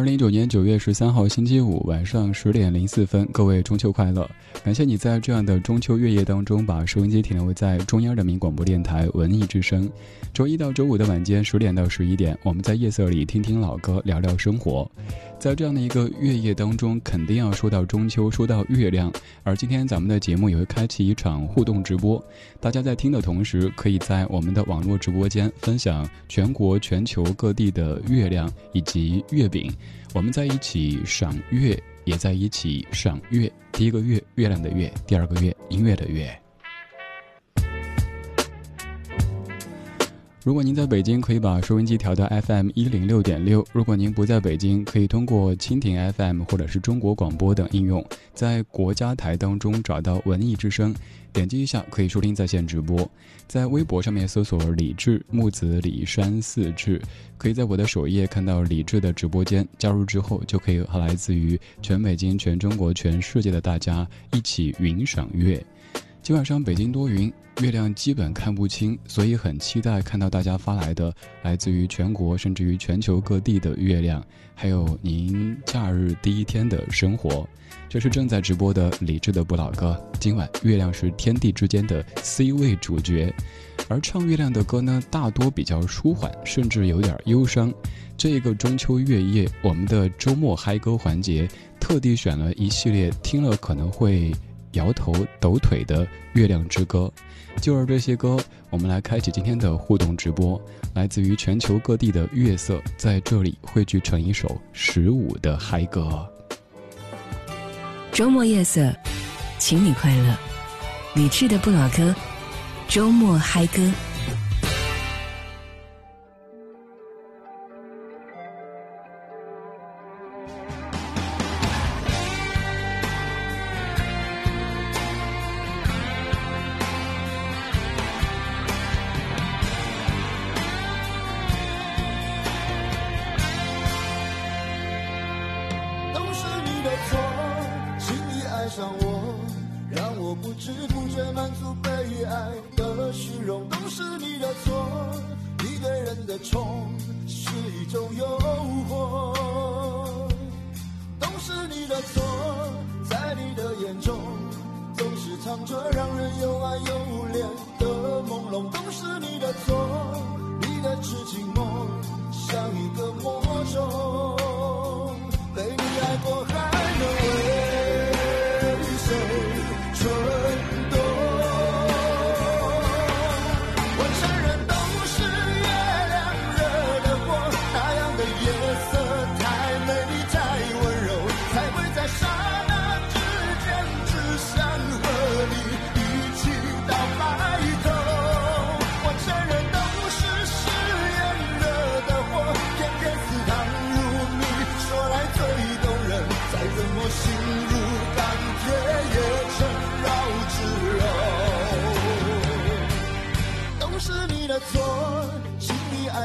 二零一九年九月十三号星期五晚上十点零四分，各位中秋快乐！感谢你在这样的中秋月夜当中把收音机停留在中央人民广播电台文艺之声。周一到周五的晚间十点到十一点，我们在夜色里听听老歌，聊聊生活。在这样的一个月夜当中，肯定要说到中秋，说到月亮。而今天咱们的节目也会开启一场互动直播，大家在听的同时，可以在我们的网络直播间分享全国、全球各地的月亮以及月饼。我们在一起赏月，也在一起赏月。第一个月，月亮的月；第二个月，音乐的乐。如果您在北京，可以把收音机调到 FM 一零六点六；如果您不在北京，可以通过蜻蜓 FM 或者是中国广播等应用，在国家台当中找到文艺之声，点击一下可以收听在线直播。在微博上面搜索“李志木子李山四志”，可以在我的首页看到李志的直播间。加入之后，就可以和来自于全北京、全中国、全世界的大家一起云赏月。今晚上北京多云，月亮基本看不清，所以很期待看到大家发来的来自于全国甚至于全球各地的月亮，还有您假日第一天的生活。这是正在直播的理智的不老歌。今晚月亮是天地之间的 C 位主角，而唱月亮的歌呢，大多比较舒缓，甚至有点忧伤。这个中秋月夜，我们的周末嗨歌环节，特地选了一系列听了可能会。摇头抖腿的《月亮之歌》，就是这些歌，我们来开启今天的互动直播。来自于全球各地的月色，在这里汇聚成一首十五的嗨歌。周末夜色，请你快乐。理智的不老歌，周末嗨歌。重是一种诱惑。都是你的错在你的眼中总是藏着让人又爱又怜的朦胧。都是你的错你的痴情梦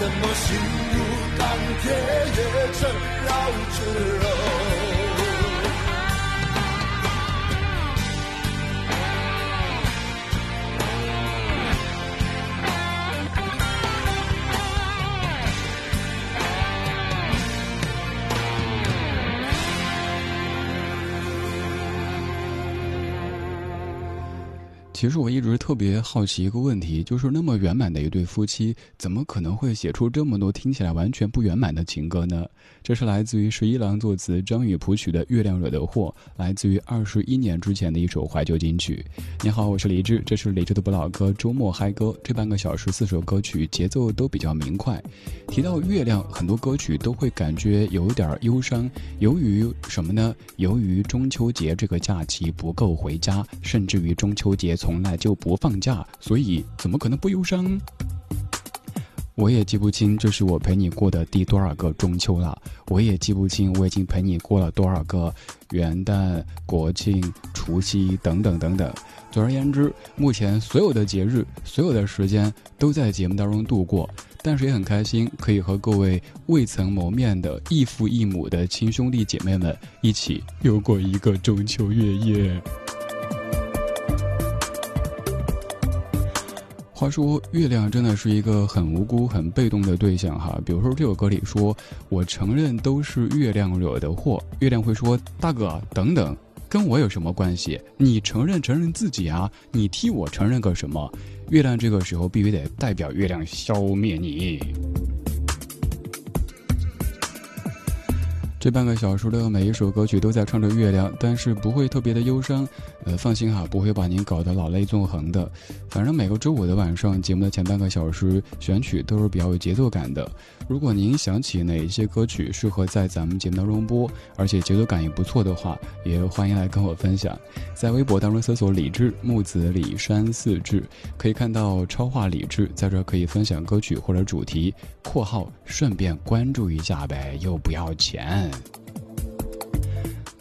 怎么心如钢铁也成绕指柔。其实我一直特别好奇一个问题，就是那么圆满的一对夫妻，怎么可能会写出这么多听起来完全不圆满的情歌呢？这是来自于十一郎作词、张宇谱曲的《月亮惹的祸》，来自于二十一年之前的一首怀旧金曲。你好，我是李志，这是李志的不老歌周末嗨歌。这半个小时四首歌曲节奏都比较明快。提到月亮，很多歌曲都会感觉有点忧伤，由于什么呢？由于中秋节这个假期不够回家，甚至于中秋节从从来就不放假，所以怎么可能不忧伤？我也记不清这是我陪你过的第多少个中秋了，我也记不清我已经陪你过了多少个元旦、国庆、除夕等等等等。总而言之，目前所有的节日、所有的时间都在节目当中度过，但是也很开心，可以和各位未曾谋面的异父异母的亲兄弟姐妹们一起又过一个中秋月夜。话说，月亮真的是一个很无辜、很被动的对象哈。比如说这首歌里说：“我承认都是月亮惹的祸。”月亮会说：“大哥，等等，跟我有什么关系？你承认承认自己啊！你替我承认个什么？”月亮这个时候必须得代表月亮消灭你。这半个小时的每一首歌曲都在唱着月亮，但是不会特别的忧伤。呃，放心哈，不会把您搞得老泪纵横的。反正每个周五的晚上，节目的前半个小时选曲都是比较有节奏感的。如果您想起哪一些歌曲适合在咱们节目当中播，而且节奏感也不错的话，也欢迎来跟我分享。在微博当中搜索“李志木子李山四志”，可以看到超话李志在这可以分享歌曲或者主题（括号顺便关注一下呗，又不要钱）。man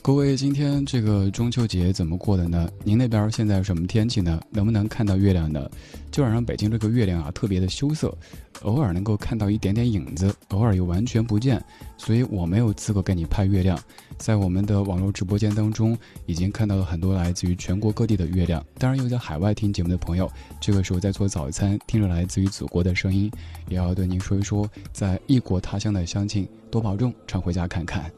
各位，今天这个中秋节怎么过的呢？您那边现在什么天气呢？能不能看到月亮呢？今晚上北京这个月亮啊，特别的羞涩，偶尔能够看到一点点影子，偶尔又完全不见，所以我没有资格给你拍月亮。在我们的网络直播间当中，已经看到了很多来自于全国各地的月亮。当然，有在海外听节目的朋友，这个时候在做早餐，听着来自于祖国的声音，也要对您说一说，在异国他乡的乡亲多保重，常回家看看。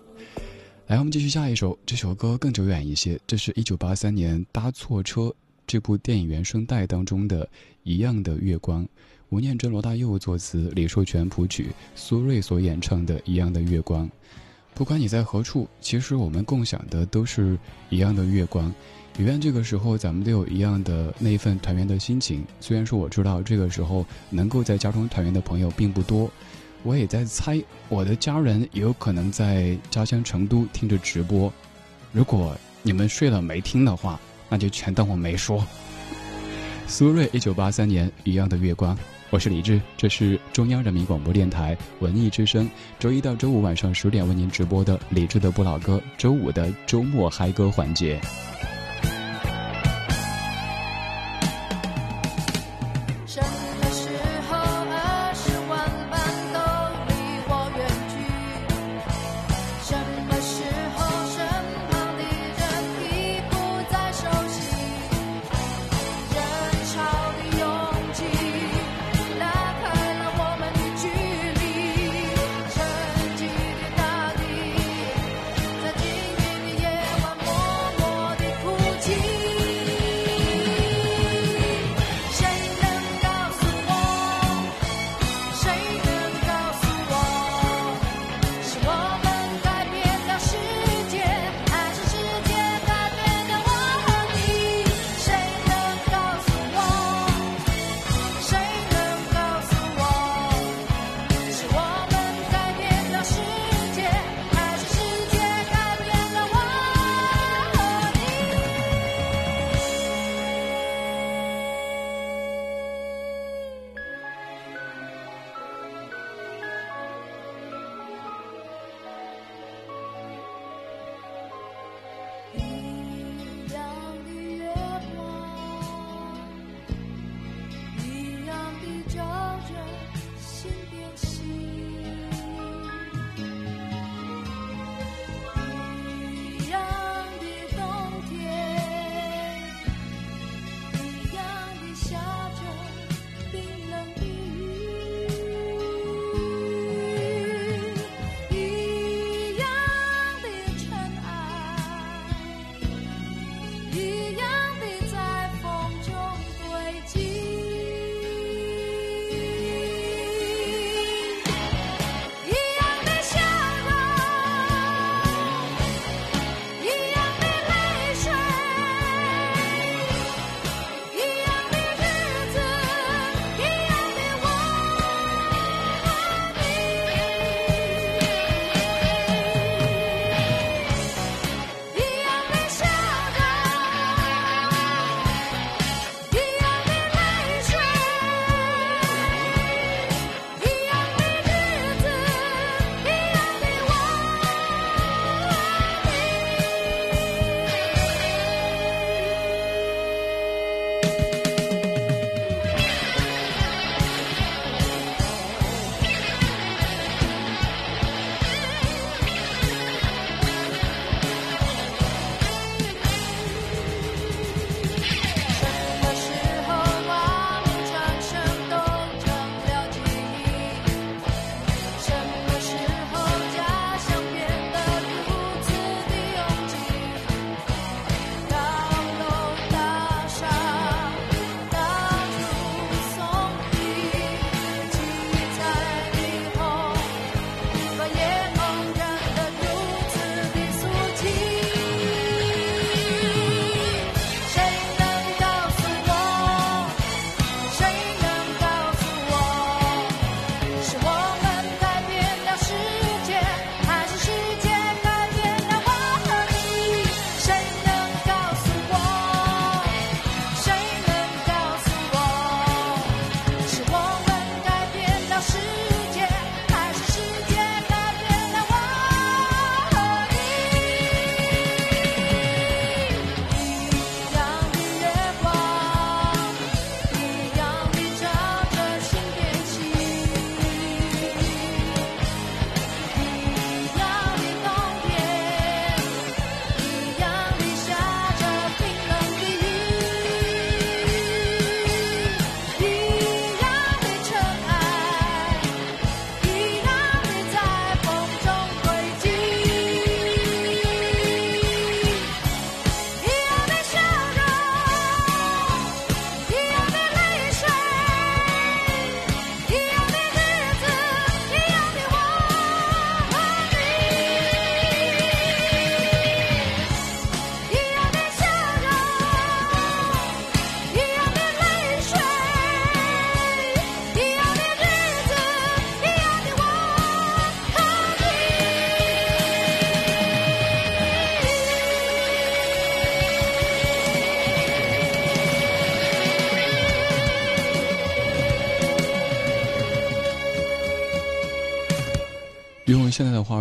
来，我们继续下一首。这首歌更久远一些，这是一九八三年《搭错车》这部电影原声带当中的一样的月光。吴念真、罗大佑作词，李寿全谱曲，苏芮所演唱的一样的月光。不管你在何处，其实我们共享的都是一样的月光。也愿这个时候咱们都有一样的那一份团圆的心情。虽然说我知道这个时候能够在家中团圆的朋友并不多。我也在猜，我的家人也有可能在家乡成都听着直播。如果你们睡了没听的话，那就全当我没说。苏芮，一九八三年《一样的月光》，我是李志，这是中央人民广播电台文艺之声，周一到周五晚上十点为您直播的李志的不老歌，周五的周末嗨歌环节。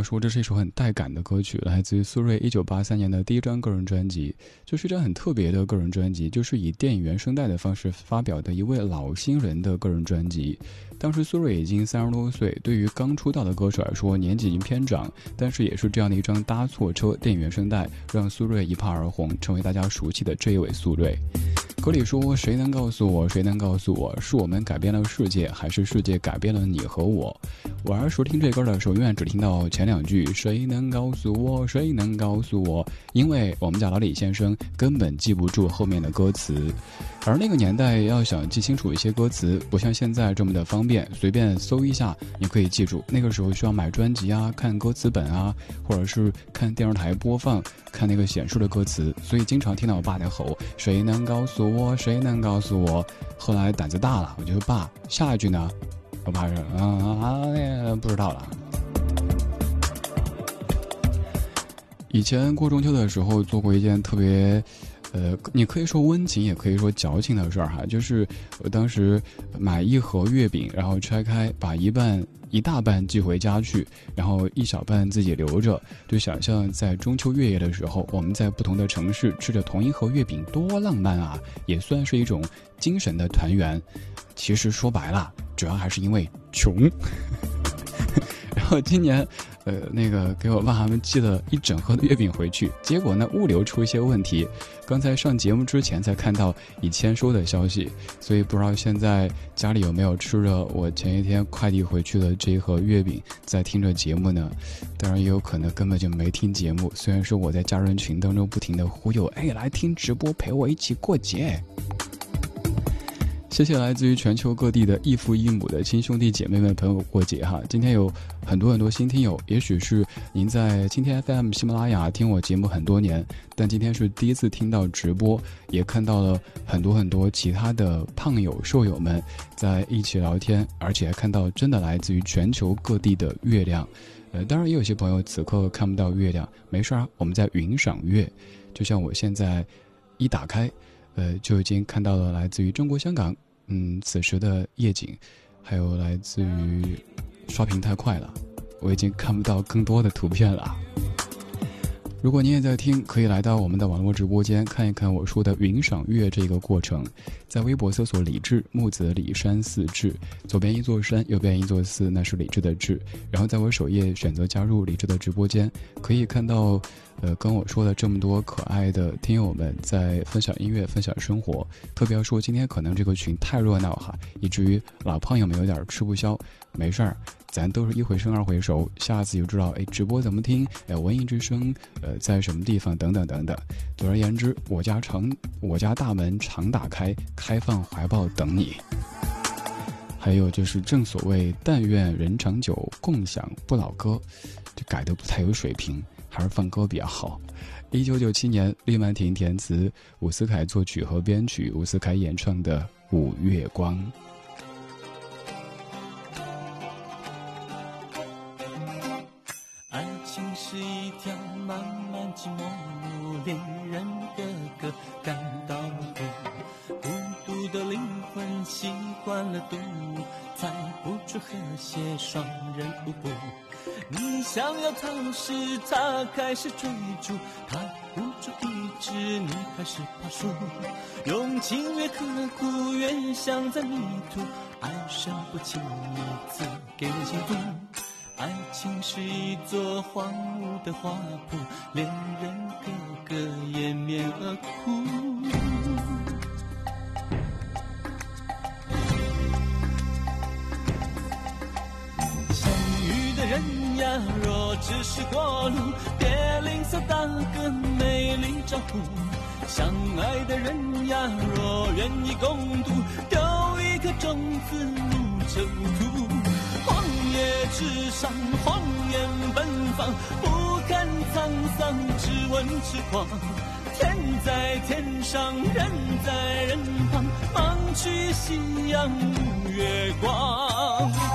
说，这是一首很带感的歌曲，来自于苏芮一九八三年的第一张个人专辑，就是一张很特别的个人专辑，就是以电影原声带的方式发表的一位老新人的个人专辑。当时苏芮已经三十多岁，对于刚出道的歌手来说，年纪已经偏长，但是也是这样的一张搭错车电影原声带，让苏芮一炮而红，成为大家熟悉的这一位苏芮。歌里说：“谁能告诉我？谁能告诉我？是我们改变了世界，还是世界改变了你和我？”我儿时听这歌的时候，永远只听到前两句：“谁能告诉我？谁能告诉我？”因为我们家老李先生根本记不住后面的歌词。而那个年代，要想记清楚一些歌词，不像现在这么的方便，随便搜一下，你可以记住。那个时候需要买专辑啊，看歌词本啊，或者是看电视台播放，看那个显示的歌词。所以经常听到我爸在吼：“谁能告诉我？谁能告诉我？”后来胆子大了，我就说：“爸，下一句呢？”我爸说：“啊啊，不知道了。”以前过中秋的时候做过一件特别。呃，你可以说温情，也可以说矫情的事儿哈。就是我当时买一盒月饼，然后拆开，把一半一大半寄回家去，然后一小半自己留着，就想象在中秋月夜的时候，我们在不同的城市吃着同一盒月饼，多浪漫啊！也算是一种精神的团圆。其实说白了，主要还是因为穷。我今年。呃，那个给我爸他们寄了一整盒的月饼回去，结果呢物流出一些问题。刚才上节目之前才看到已签收的消息，所以不知道现在家里有没有吃着我前一天快递回去的这一盒月饼，在听着节目呢？当然也有可能根本就没听节目。虽然说我在家人群当中不停的忽悠，哎，来听直播陪我一起过节。谢谢来自于全球各地的异父异母的亲兄弟姐妹们朋友过节哈！今天有很多很多新听友，也许是您在今天 FM 喜马拉雅听我节目很多年，但今天是第一次听到直播，也看到了很多很多其他的胖友瘦友们在一起聊天，而且还看到真的来自于全球各地的月亮。呃，当然也有些朋友此刻看不到月亮，没事儿，我们在云赏月，就像我现在一打开，呃，就已经看到了来自于中国香港。嗯，此时的夜景，还有来自于刷屏太快了，我已经看不到更多的图片了。如果你也在听，可以来到我们的网络直播间看一看我说的云赏月这个过程。在微博搜索“李志木子李山寺志”，左边一座山，右边一座寺，那是李志的志。然后在我首页选择加入李志的直播间，可以看到，呃，跟我说的这么多可爱的听友们在分享音乐、分享生活。特别要说，今天可能这个群太热闹哈，以至于老胖友们有点吃不消。没事儿。咱都是一回生二回熟，下次就知道哎，直播怎么听？哎，文艺之声，呃，在什么地方？等等等等。总而言之，我家常，我家大门常打开，开放怀抱等你。还有就是，正所谓“但愿人长久，共享不老歌”，这改的不太有水平，还是放歌比较好。一九九七年，厉曼婷填词，伍思凯作曲和编曲，伍思凯演唱的《五月光》。爱情是一条漫漫寂寞路，恋人的歌感到孤独，孤独的灵魂习惯了独，才不出和谐双人舞步。你想要逃时，他开始追逐，他不住一直，你开始怕输，用情越刻苦，越想在迷途，爱上不轻易赐给人幸福，爱情是一座荒芜的花圃，恋人个个掩面而哭。相遇的人呀，若只是过路，别吝啬打个美丽招呼。相爱的人呀，若愿意共度，丢一颗种子入尘土。荒野之上，荒野奔放，不看沧桑，只问痴狂。天在天上，人在人旁，忙去夕阳无月光。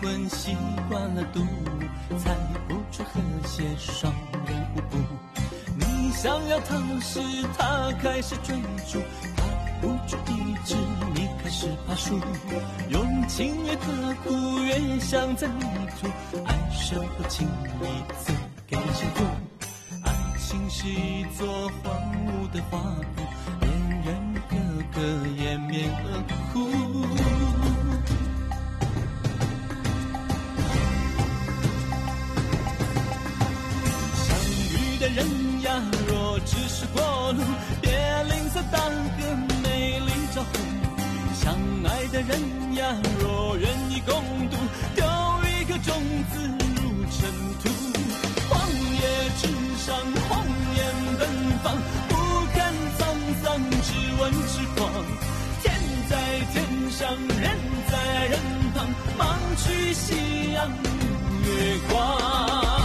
魂习惯了独舞猜不出和谐双人舞步。你想要他时，他开始追逐，他不住一直，你开始爬树。用情越刻苦，越想在迷途，爱上不轻易赐给幸福。爱情是一座荒芜的花圃，恋人个个掩面而哭。人呀，若只是过路，别吝啬打个美丽招呼。相爱的人呀，若愿意共度，丢一颗种子入尘土。荒野之上，荒野奔放，不看沧桑，只问痴狂。天在天上，人在人旁，忙去夕阳月光。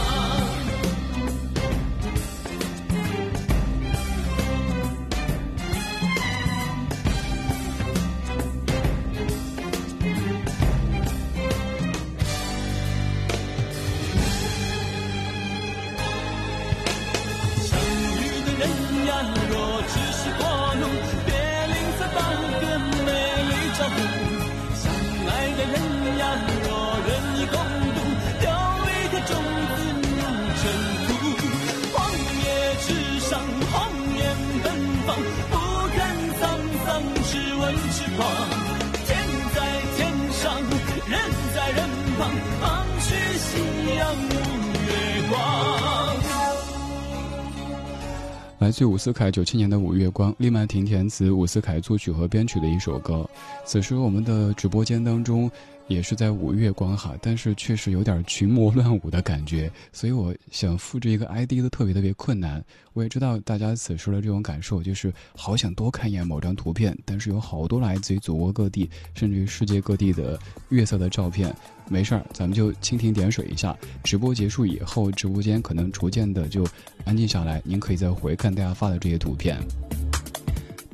来自伍思凯九七年的《五月光》，利曼婷填词，伍思凯作曲和编曲的一首歌。此时我们的直播间当中。也是在五月光哈，但是确实有点群魔乱舞的感觉，所以我想复制一个 ID 都特别特别困难。我也知道大家此时的这种感受，就是好想多看一眼某张图片，但是有好多来自于祖国各地，甚至于世界各地的月色的照片。没事儿，咱们就蜻蜓点水一下。直播结束以后，直播间可能逐渐的就安静下来，您可以再回看大家发的这些图片。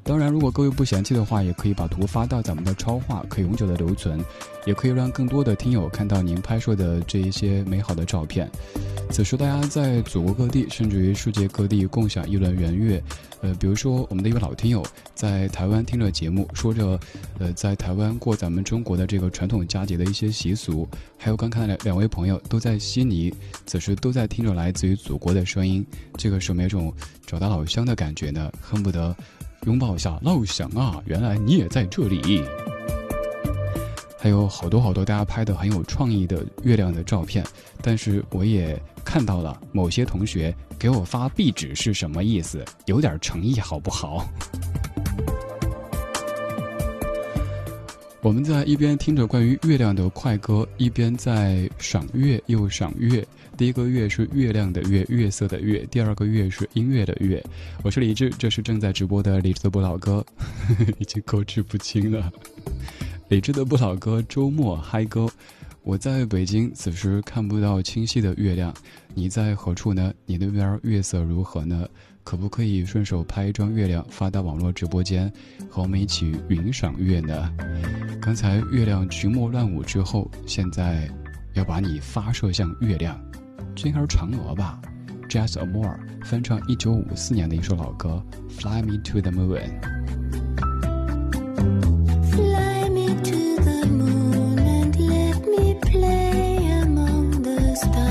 当然，如果各位不嫌弃的话，也可以把图发到咱们的超话，可以永久的留存，也可以让更多的听友看到您拍摄的这一些美好的照片。此时，大家在祖国各地，甚至于世界各地共享一轮圆月。呃，比如说我们的一位老听友在台湾听着节目，说着，呃，在台湾过咱们中国的这个传统佳节的一些习俗。还有刚看两两位朋友都在悉尼，此时都在听着来自于祖国的声音，这个是没种找到老乡的感觉呢？恨不得。拥抱一下老乡啊！原来你也在这里。还有好多好多大家拍的很有创意的月亮的照片，但是我也看到了某些同学给我发壁纸是什么意思？有点诚意好不好？我们在一边听着关于月亮的快歌，一边在赏月又赏月。第一个月是月亮的月，月色的月；第二个月是音乐的月。我是李志，这是正在直播的李志的不老歌，已经口齿不清了。李志的不老歌，周末嗨歌。我在北京，此时看不到清晰的月亮，你在何处呢？你那边月色如何呢？可不可以顺手拍一张月亮发到网络直播间，和我们一起云赏月呢？刚才月亮群魔乱舞之后，现在要把你发射向月亮。这应该是嫦娥吧，Jazz Amore 翻唱一九五四年的一首老歌《Fly Me to the Moon》。Fly me to the moon and let me play among the stars.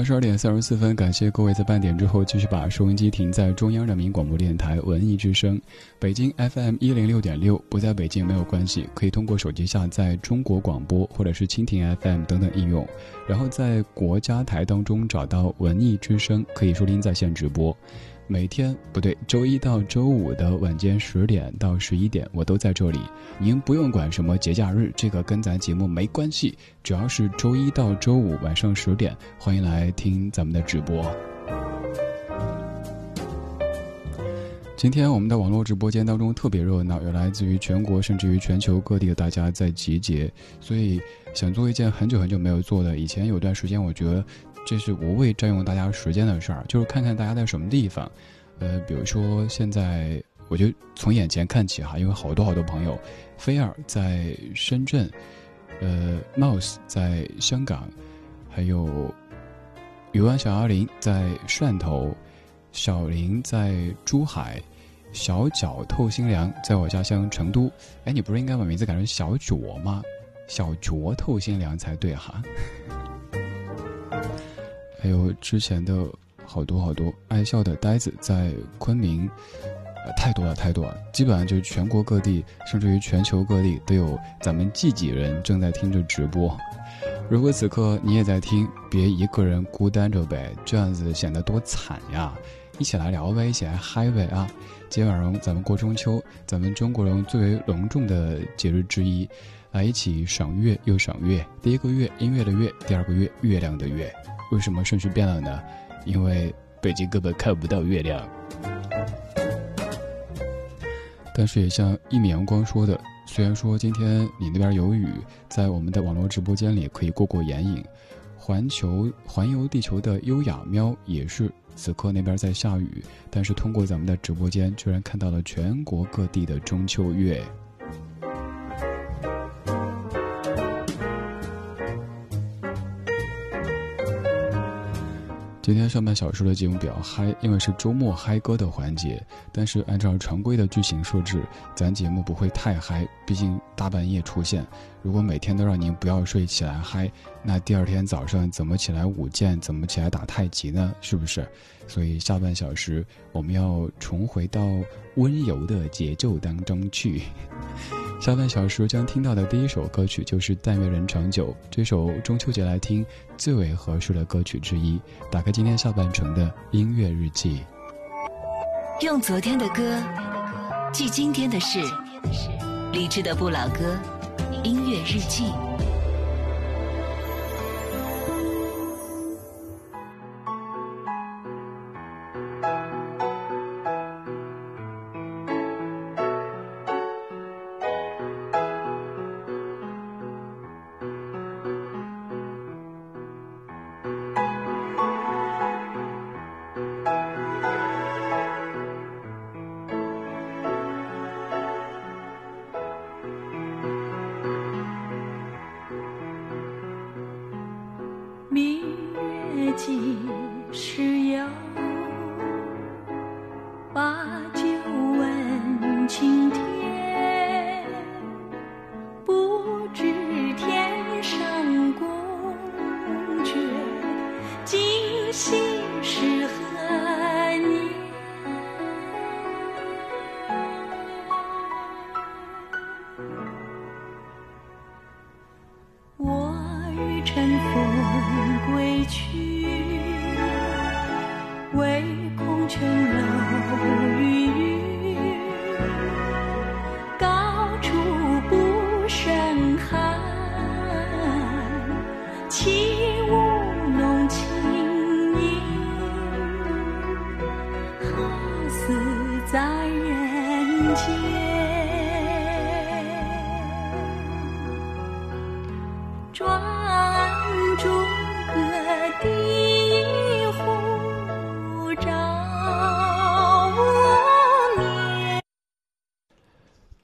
二十二点三十四分，感谢各位在半点之后继续把收音机停在中央人民广播电台文艺之声，北京 FM 一零六点六。不在北京没有关系，可以通过手机下载中国广播或者是蜻蜓 FM 等等应用，然后在国家台当中找到文艺之声，可以收听在线直播。每天不对，周一到周五的晚间十点到十一点，我都在这里。您不用管什么节假日，这个跟咱节目没关系。只要是周一到周五晚上十点，欢迎来听咱们的直播。今天我们的网络直播间当中特别热闹，有来自于全国甚至于全球各地的大家在集结，所以想做一件很久很久没有做的。以前有段时间，我觉得。这是无谓占用大家时间的事儿，就是看看大家在什么地方，呃，比如说现在，我就从眼前看起哈，因为好多好多朋友，菲尔在深圳，呃，Mouse 在香港，还有鱼湾小阿林在汕头，小林在珠海，小脚透心凉在我家乡成都。哎，你不是应该把名字改成小卓吗？小卓透心凉才对哈。还有之前的好多好多爱笑的呆子在昆明，太多了太多了，基本上就是全国各地，甚至于全球各地都有咱们自己人正在听着直播。如果此刻你也在听，别一个人孤单着呗，这样子显得多惨呀！一起来聊呗，一起来嗨呗啊！今晚上咱们过中秋，咱们中国人最为隆重的节日之一，来一起赏月又赏月。第一个月音乐的月，第二个月月亮的月。为什么顺序变了呢？因为北京根本看不到月亮。但是也像一米阳光说的，虽然说今天你那边有雨，在我们的网络直播间里可以过过眼瘾。环球环游地球的优雅喵也是此刻那边在下雨，但是通过咱们的直播间，居然看到了全国各地的中秋月。今天上半小时的节目比较嗨，因为是周末嗨歌的环节。但是按照常规的剧情设置，咱节目不会太嗨，毕竟大半夜出现。如果每天都让您不要睡起来嗨，那第二天早上怎么起来舞剑，怎么起来打太极呢？是不是？所以下半小时我们要重回到温柔的节奏当中去。下半小时将听到的第一首歌曲就是《但愿人长久》，这首中秋节来听最为合适的歌曲之一。打开今天下半程的音乐日记，用昨天的歌记今天的事，理智的不老歌，音乐日记。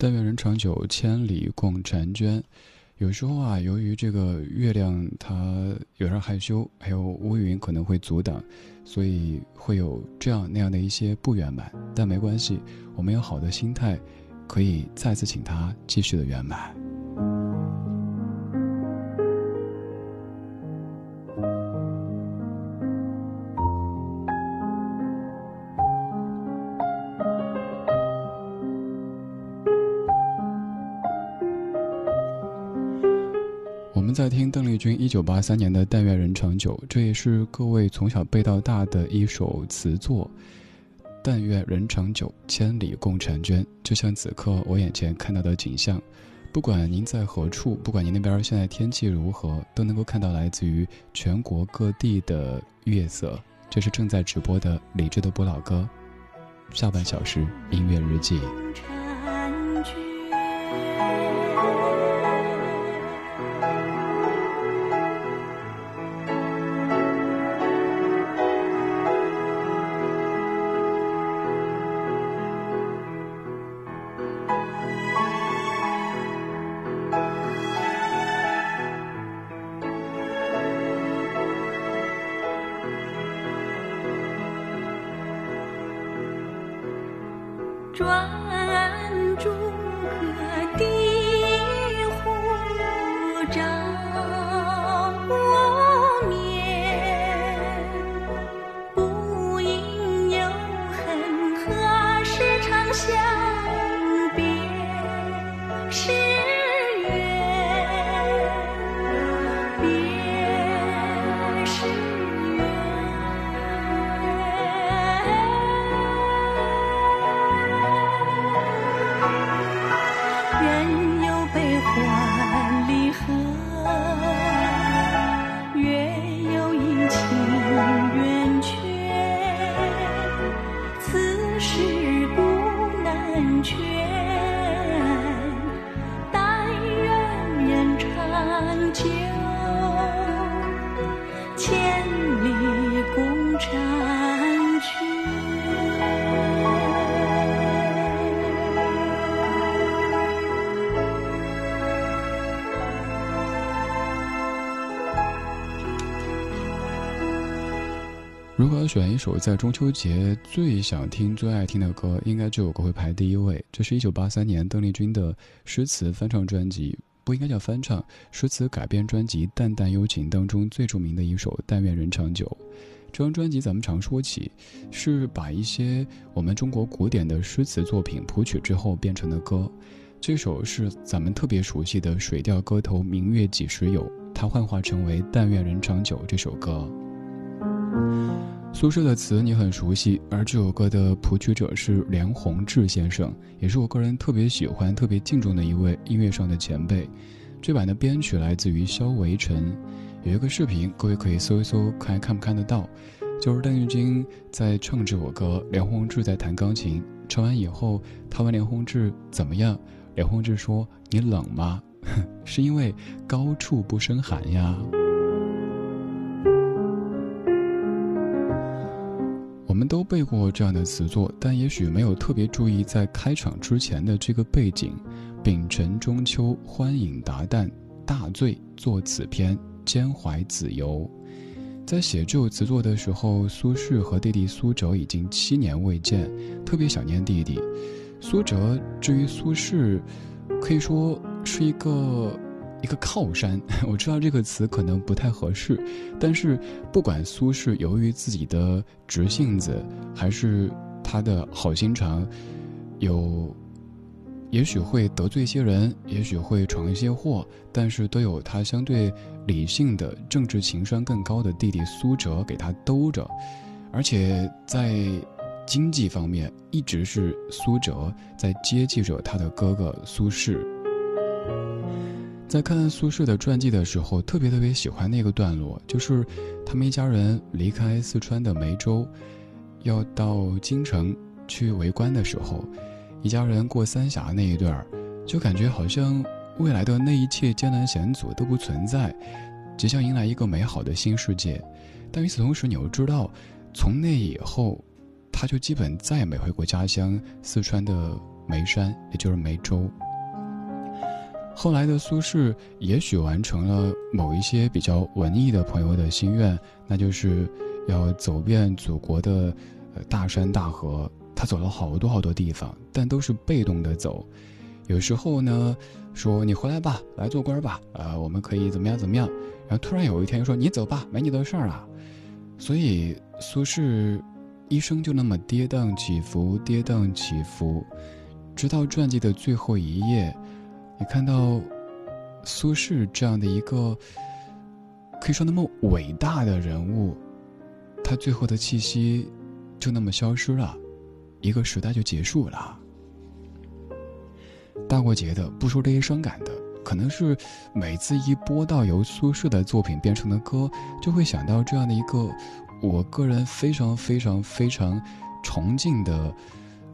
但愿人长久，千里共婵娟。有时候啊，由于这个月亮它有点害羞，还有乌云可能会阻挡，所以会有这样那样的一些不圆满。但没关系，我们有好的心态，可以再次请它继续的圆满。君一九八三年的《但愿人长久》，这也是各位从小背到大的一首词作。但愿人长久，千里共婵娟。就像此刻我眼前看到的景象，不管您在何处，不管您那边现在天气如何，都能够看到来自于全国各地的月色。这是正在直播的理智的不老歌，下半小时音乐日记。选一首在中秋节最想听、最爱听的歌，应该这首歌会排第一位。这是一九八三年邓丽君的诗词翻唱专辑，不应该叫翻唱，诗词改编专辑《淡淡幽情》当中最著名的一首《但愿人长久》。这张专辑咱们常说起，是把一些我们中国古典的诗词作品谱曲之后变成的歌。这首是咱们特别熟悉的《水调歌头·明月几时有》，它幻化成为《但愿人长久》这首歌。苏轼的词你很熟悉，而这首歌的谱曲者是梁鸿志先生，也是我个人特别喜欢、特别敬重的一位音乐上的前辈。这版的编曲来自于萧维辰，有一个视频，各位可以搜一搜，看看不看得到。就是邓丽君在唱这首歌，梁鸿志在弹钢琴。唱完以后，他问梁鸿志怎么样，梁鸿志说：“你冷吗？是因为高处不胜寒呀。”都背过这样的词作，但也许没有特别注意在开场之前的这个背景。丙辰中秋，欢饮达旦，大醉作此篇，兼怀子由。在写这首词作的时候，苏轼和弟弟苏辙已经七年未见，特别想念弟弟。苏辙至于苏轼，可以说是一个。一个靠山，我知道这个词可能不太合适，但是不管苏轼由于自己的直性子，还是他的好心肠，有，也许会得罪一些人，也许会闯一些祸，但是都有他相对理性的、政治情商更高的弟弟苏辙给他兜着，而且在经济方面，一直是苏辙在接济着他的哥哥苏轼。在看苏轼的传记的时候，特别特别喜欢那个段落，就是他们一家人离开四川的梅州，要到京城去为官的时候，一家人过三峡那一段就感觉好像未来的那一切艰难险阻都不存在，即将迎来一个美好的新世界。但与此同时，你又知道，从那以后，他就基本再也没回过家乡四川的眉山，也就是眉州。后来的苏轼也许完成了某一些比较文艺的朋友的心愿，那就是要走遍祖国的呃大山大河。他走了好多好多地方，但都是被动的走。有时候呢，说你回来吧，来做官吧，呃，我们可以怎么样怎么样。然后突然有一天说你走吧，没你的事儿了。所以苏轼一生就那么跌宕起伏，跌宕起伏，直到传记的最后一页，你看到苏轼这样的一个可以说那么伟大的人物，他最后的气息就那么消失了。一个时代就结束了。大过节的，不说这些伤感的，可能是每次一播到由苏轼的作品编成的歌，就会想到这样的一个我个人非常非常非常崇敬的。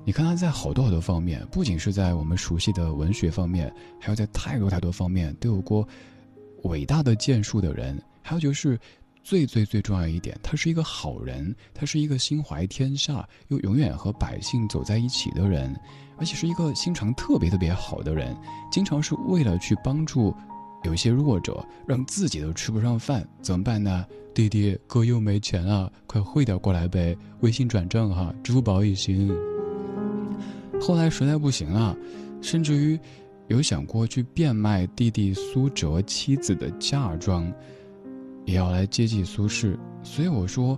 你看他在好多好多方面，不仅是在我们熟悉的文学方面，还有在太多太多方面都有过伟大的建树的人。还有就是。最最最重要一点，他是一个好人，他是一个心怀天下又永远和百姓走在一起的人，而且是一个心肠特别特别好的人，经常是为了去帮助有一些弱者，让自己都吃不上饭，怎么办呢？弟弟，哥又没钱了，快汇点过来呗，微信转账哈，支付宝也行。后来实在不行了，甚至于有想过去变卖弟弟苏辙妻子的嫁妆。也要来接济苏轼，所以我说，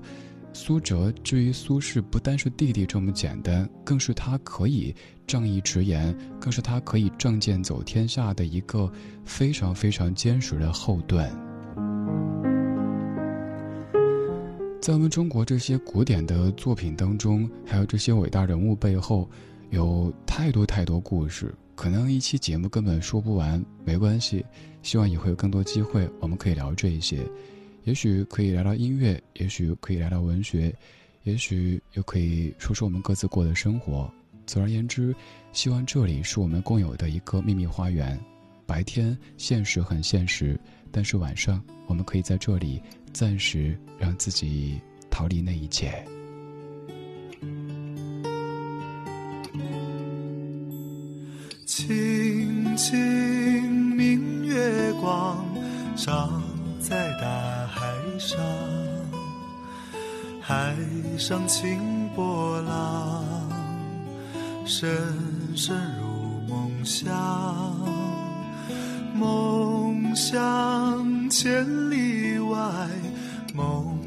苏辙至于苏轼，不单是弟弟这么简单，更是他可以仗义直言，更是他可以仗剑走天下的一个非常非常坚实的后盾。在我们中国这些古典的作品当中，还有这些伟大人物背后，有太多太多故事，可能一期节目根本说不完，没关系，希望以后有更多机会，我们可以聊这一些。也许可以聊聊音乐，也许可以聊聊文学，也许又可以说说我们各自过的生活。总而言之，希望这里是我们共有的一个秘密花园。白天现实很现实，但是晚上我们可以在这里暂时让自己逃离那一切。轻轻明月光，照在大海。上，海上清波浪，深深入梦乡。梦想千里外，梦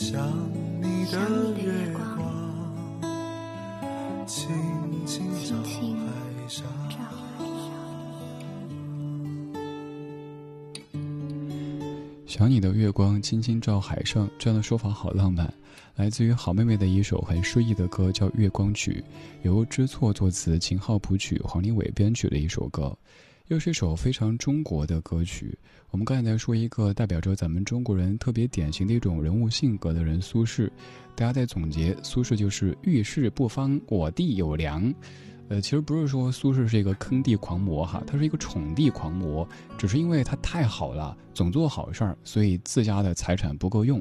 想你的月光。轻轻照海上，想你的月光，轻轻照海上这样的说法好浪漫，来自于好妹妹的一首很诗意的歌，叫《月光曲》，由知错作词，秦昊谱曲，黄立伟编曲的一首歌，又是一首非常中国的歌曲。我们刚才在说一个代表着咱们中国人特别典型的一种人物性格的人苏轼，大家在总结苏轼就是遇事不方，我弟有粮。呃，其实不是说苏轼是一个坑弟狂魔哈，他是一个宠弟狂魔，只是因为他太好了，总做好事儿，所以自家的财产不够用，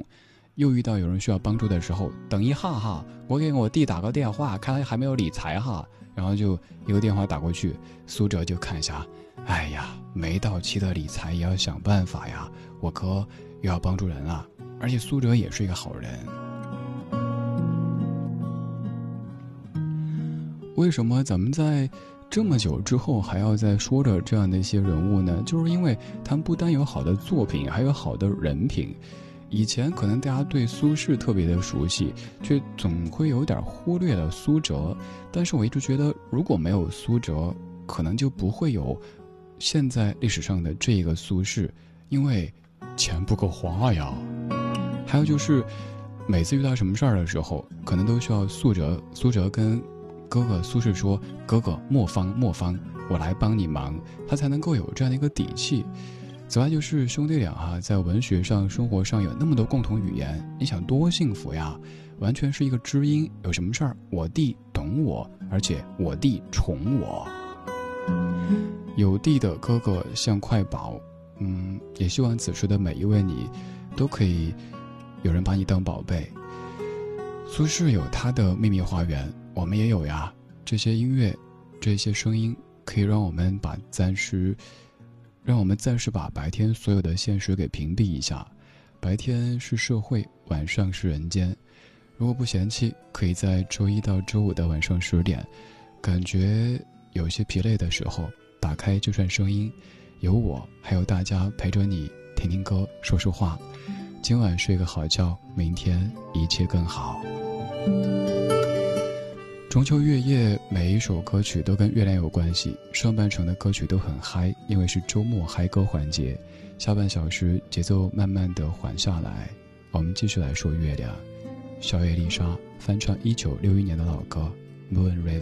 又遇到有人需要帮助的时候，等一下哈，我给我弟打个电话，看他还没有理财哈，然后就一个电话打过去，苏辙就看一下，哎呀，没到期的理财也要想办法呀，我哥又要帮助人了，而且苏辙也是一个好人。为什么咱们在这么久之后还要再说着这样的一些人物呢？就是因为他们不单有好的作品，还有好的人品。以前可能大家对苏轼特别的熟悉，却总会有点忽略了苏辙。但是我一直觉得，如果没有苏辙，可能就不会有现在历史上的这个苏轼，因为钱不够花呀。还有就是，每次遇到什么事儿的时候，可能都需要苏辙，苏辙跟。哥哥苏轼说：“哥哥莫慌莫慌，我来帮你忙。”他才能够有这样的一个底气。此外，就是兄弟俩哈，在文学上、生活上有那么多共同语言，你想多幸福呀！完全是一个知音。有什么事儿，我弟懂我，而且我弟宠我。有弟的哥哥像块宝，嗯，也希望此时的每一位你，都可以有人把你当宝贝。苏轼有他的秘密花园。我们也有呀，这些音乐，这些声音，可以让我们把暂时，让我们暂时把白天所有的现实给屏蔽一下。白天是社会，晚上是人间。如果不嫌弃，可以在周一到周五的晚上十点，感觉有些疲累的时候，打开这串声音，有我，还有大家陪着你听听歌，说说话。今晚睡个好觉，明天一切更好。中秋月夜，每一首歌曲都跟月亮有关系。上半程的歌曲都很嗨，因为是周末嗨歌环节。下半小时节奏慢慢的缓下来，我们继续来说月亮。小野丽莎翻唱一九六一年的老歌《Moon River》。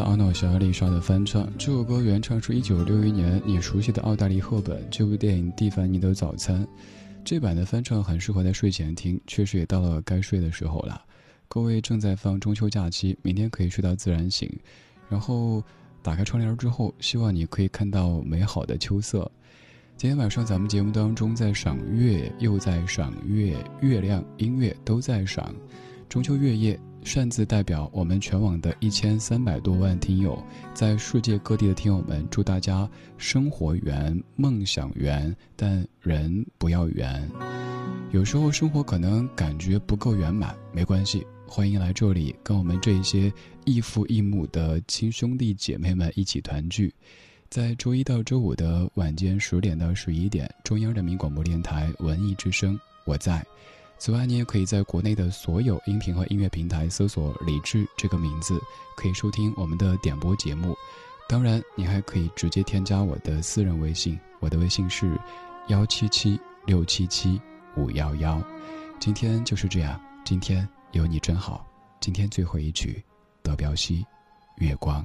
自 Lisa Arnold 小丽莎的翻唱，这首歌原唱是一九六一年你熟悉的奥黛丽·赫本这部电影《蒂凡尼的早餐》。这版的翻唱很适合在睡前听，确实也到了该睡的时候了。各位正在放中秋假期，明天可以睡到自然醒。然后打开窗帘之后，希望你可以看到美好的秋色。今天晚上咱们节目当中在赏月，又在赏月，月亮、音乐都在赏。中秋月夜。擅自代表我们全网的一千三百多万听友，在世界各地的听友们，祝大家生活圆、梦想圆，但人不要圆。有时候生活可能感觉不够圆满，没关系，欢迎来这里跟我们这些异父异母的亲兄弟姐妹们一起团聚，在周一到周五的晚间十点到十一点，中央人民广播电台文艺之声，我在。此外，你也可以在国内的所有音频和音乐平台搜索“李志”这个名字，可以收听我们的点播节目。当然，你还可以直接添加我的私人微信，我的微信是幺七七六七七五幺幺。今天就是这样，今天有你真好。今天最后一曲，德彪西，月光。